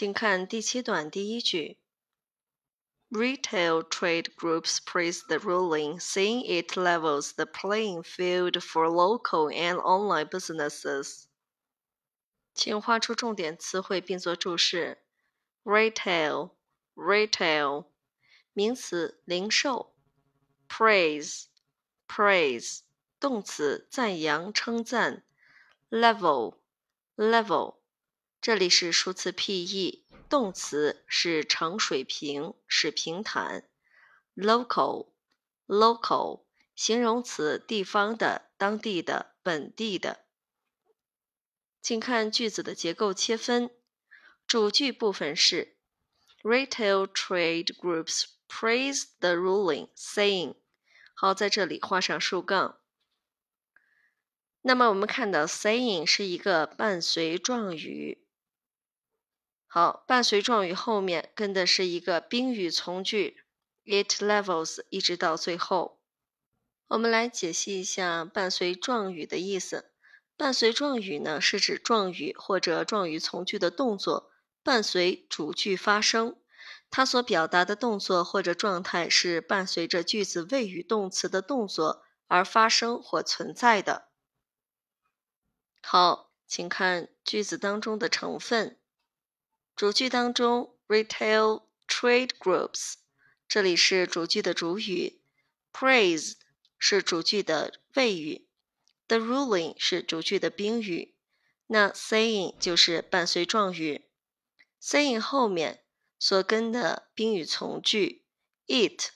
请看第七段第一句。Retail trade groups praise the ruling, saying it levels the playing field for local and online businesses. 请画出重点词汇并做注释。Retail, retail，名词，零售。Praise, praise，动词，赞扬、称赞。Level, level， 这里是数词 P-E。动词是呈水平，是平坦。local，local，形容词地方的、当地的、本地的。请看句子的结构切分，主句部分是 Retail trade groups praise the ruling, saying。好，在这里画上竖杠。那么我们看到 saying 是一个伴随状语。好，伴随状语后面跟的是一个宾语从句，it levels 一直到最后。我们来解析一下伴随状语的意思。伴随状语呢，是指状语或者状语从句的动作伴随主句发生，它所表达的动作或者状态是伴随着句子谓语动词的动作而发生或存在的。好，请看句子当中的成分。主句当中，retail trade groups，这里是主句的主语；praise 是主句的谓语；the ruling 是主句的宾语。那 saying 就是伴随状语，saying 后面所跟的宾语从句，it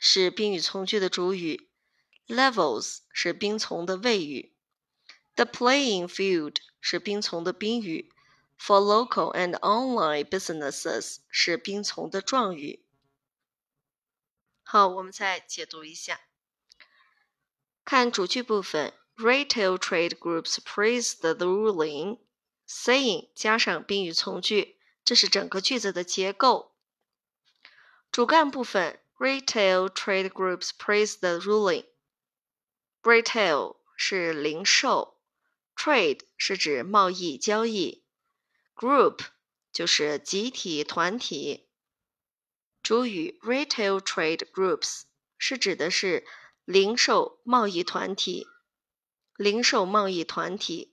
是宾语从句的主语；levels 是宾从的谓语；the playing field 是宾从的宾语。For local and online businesses 是宾从的状语。好，我们再解读一下。看主句部分，Retail trade groups praised the ruling, saying 加上宾语从句，这是整个句子的结构。主干部分，Retail trade groups praised the ruling。Retail 是零售，Trade 是指贸易交易。Group 就是集体、团体。主语 retail trade groups 是指的是零售贸易团体。零售贸易团体。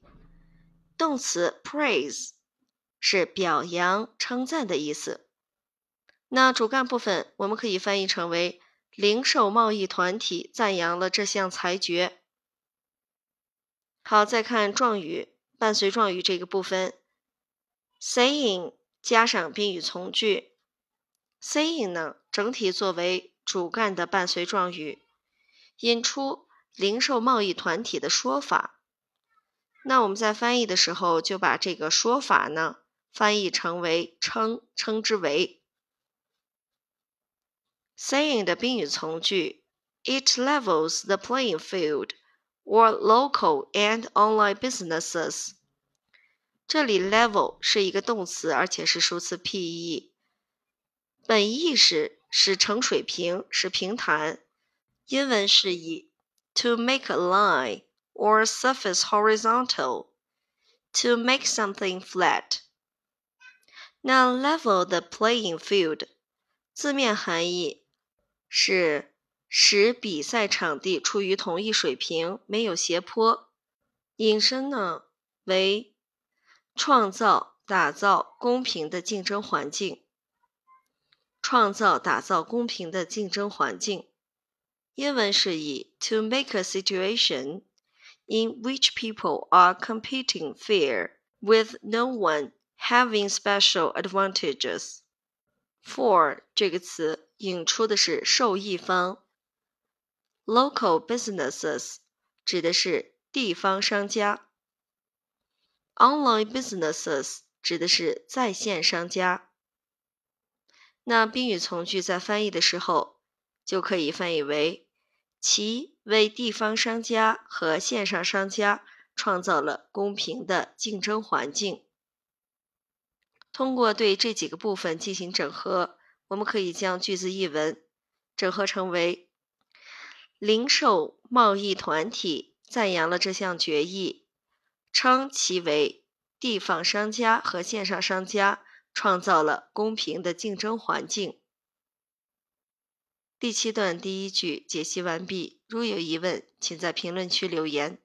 动词 praise 是表扬、称赞的意思。那主干部分我们可以翻译成为零售贸易团体赞扬了这项裁决。好，再看状语伴随状语这个部分。Saying 加上宾语从句，saying 呢整体作为主干的伴随状语，引出零售贸易团体的说法。那我们在翻译的时候就把这个说法呢翻译成为称称之为。saying 的宾语从句，it levels the playing field for local and online businesses。这里 level 是一个动词，而且是数词 P-E，本意是使成水平，使平坦。英文释义：to make a line or surface horizontal，to make something flat。那 level the playing field 字面含义是使比赛场地处于同一水平，没有斜坡。引申呢为。创造、打造公平的竞争环境。创造、打造公平的竞争环境。英文是以 to make a situation in which people are competing fair with no one having special advantages. For 这个词引出的是受益方。Local businesses 指的是地方商家。 Online businesses 指的是在线商家。那宾语从句在翻译的时候，就可以翻译为其为地方商家和线上商家创造了公平的竞争环境。通过对这几个部分进行整合，我们可以将句子译文整合成为：零售贸易团体赞扬了这项决议。称其为地方商家和线上商家创造了公平的竞争环境。第七段第一句解析完毕。如有疑问，请在评论区留言。